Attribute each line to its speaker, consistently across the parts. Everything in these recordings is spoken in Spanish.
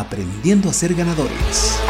Speaker 1: aprendiendo a ser ganadores.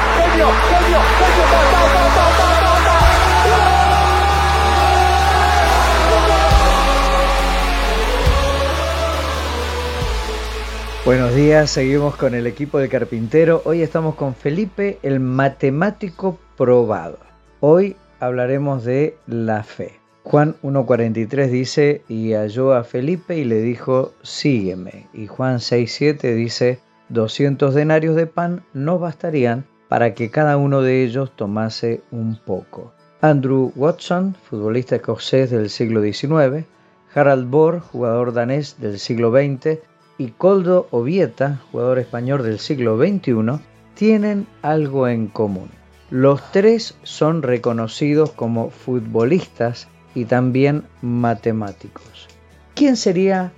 Speaker 2: Buenos días, seguimos con el equipo de carpintero. Hoy estamos con Felipe, el matemático probado. Hoy hablaremos de la fe. Juan 1.43 dice, y halló a Felipe y le dijo, sígueme. Y Juan 6.7 dice, 200 denarios de pan no bastarían para que cada uno de ellos tomase un poco. Andrew Watson, futbolista escocés del siglo XIX, Harald Bohr, jugador danés del siglo XX, y Coldo Ovieta, jugador español del siglo XXI, tienen algo en común. Los tres son reconocidos como futbolistas y también matemáticos. ¿Quién sería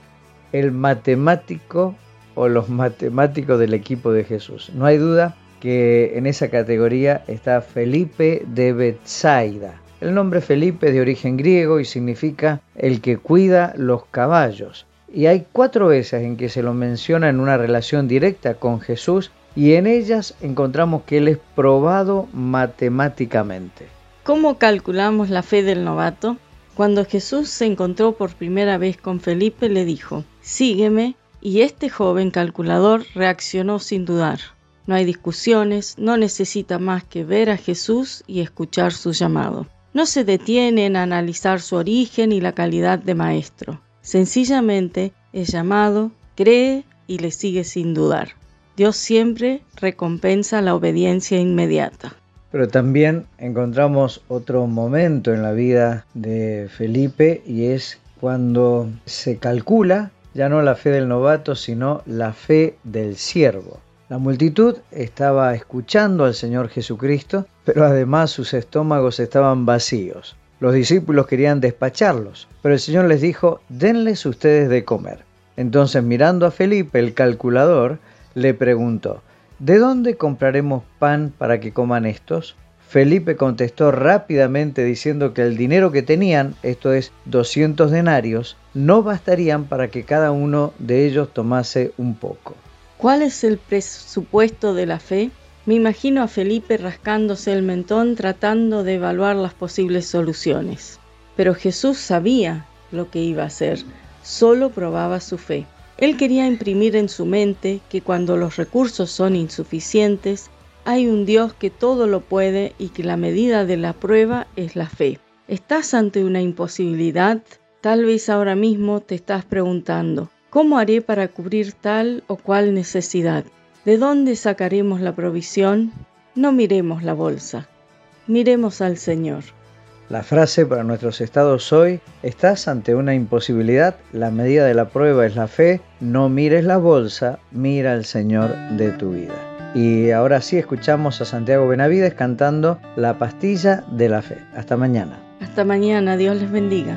Speaker 2: el matemático o los matemáticos del equipo de Jesús? No hay duda que en esa categoría está Felipe de Betsaida. El nombre Felipe es de origen griego y significa el que cuida los caballos. Y hay cuatro veces en que se lo menciona en una relación directa con Jesús y en ellas encontramos que Él es probado matemáticamente.
Speaker 3: ¿Cómo calculamos la fe del novato? Cuando Jesús se encontró por primera vez con Felipe le dijo, sígueme, y este joven calculador reaccionó sin dudar. No hay discusiones, no necesita más que ver a Jesús y escuchar su llamado. No se detiene en analizar su origen y la calidad de maestro. Sencillamente es llamado, cree y le sigue sin dudar. Dios siempre recompensa la obediencia inmediata.
Speaker 2: Pero también encontramos otro momento en la vida de Felipe y es cuando se calcula ya no la fe del novato, sino la fe del siervo. La multitud estaba escuchando al Señor Jesucristo, pero además sus estómagos estaban vacíos. Los discípulos querían despacharlos, pero el Señor les dijo, denles ustedes de comer. Entonces mirando a Felipe, el calculador, le preguntó, ¿de dónde compraremos pan para que coman estos? Felipe contestó rápidamente diciendo que el dinero que tenían, esto es 200 denarios, no bastarían para que cada uno de ellos tomase un poco.
Speaker 3: ¿Cuál es el presupuesto de la fe? Me imagino a Felipe rascándose el mentón tratando de evaluar las posibles soluciones. Pero Jesús sabía lo que iba a hacer, solo probaba su fe. Él quería imprimir en su mente que cuando los recursos son insuficientes, hay un Dios que todo lo puede y que la medida de la prueba es la fe. ¿Estás ante una imposibilidad? Tal vez ahora mismo te estás preguntando, ¿cómo haré para cubrir tal o cual necesidad? ¿De dónde sacaremos la provisión? No miremos la bolsa, miremos al Señor.
Speaker 2: La frase para nuestros estados hoy, estás ante una imposibilidad, la medida de la prueba es la fe, no mires la bolsa, mira al Señor de tu vida. Y ahora sí escuchamos a Santiago Benavides cantando La pastilla de la fe. Hasta mañana.
Speaker 3: Hasta mañana, Dios les bendiga.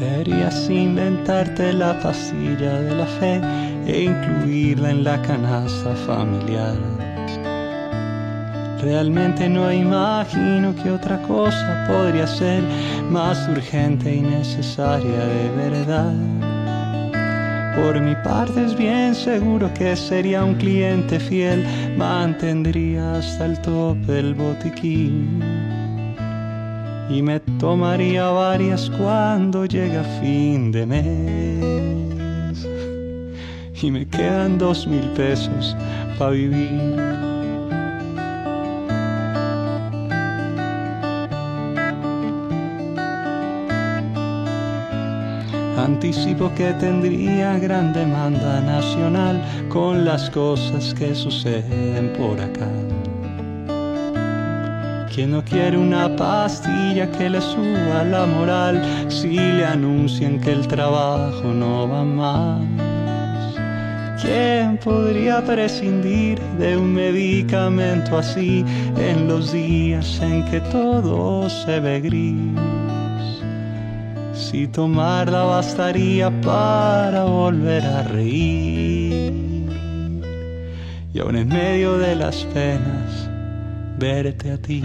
Speaker 4: Deberías inventarte la pastilla de la fe e incluirla en la canasta familiar. Realmente no imagino que otra cosa podría ser más urgente y necesaria de verdad. Por mi parte es bien seguro que sería un cliente fiel, mantendría hasta el tope del botiquín. Y me tomaría varias cuando llega fin de mes y me quedan dos mil pesos para vivir. Anticipo que tendría gran demanda nacional con las cosas que suceden por acá. ¿Quién no quiere una pastilla que le suba la moral si le anuncian que el trabajo no va más? ¿Quién podría prescindir de un medicamento así en los días en que todo se ve gris? Si tomarla bastaría para volver a reír y aún en medio de las penas verte a ti.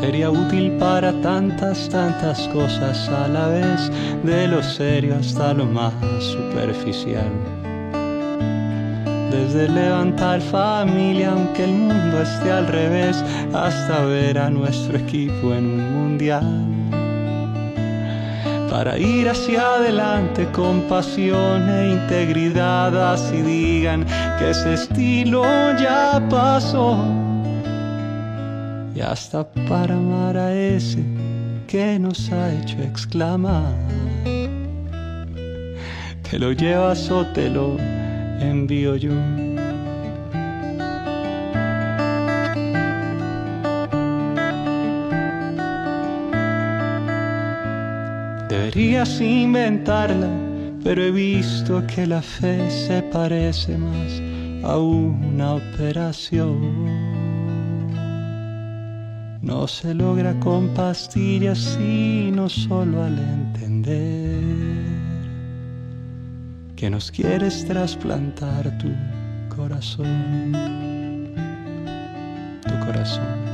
Speaker 4: sería útil para tantas, tantas cosas a la vez, de lo serio hasta lo más superficial. Desde levantar familia, aunque el mundo esté al revés, hasta ver a nuestro equipo en un mundial. Para ir hacia adelante con pasión e integridad, así digan que ese estilo ya pasó y hasta para amar a ese que nos ha hecho exclamar. Te lo llevas o te lo envío yo. Deberías inventarla, pero he visto que la fe se parece más a una operación. No se logra con pastillas, sino solo al entender que nos quieres trasplantar tu corazón, tu corazón.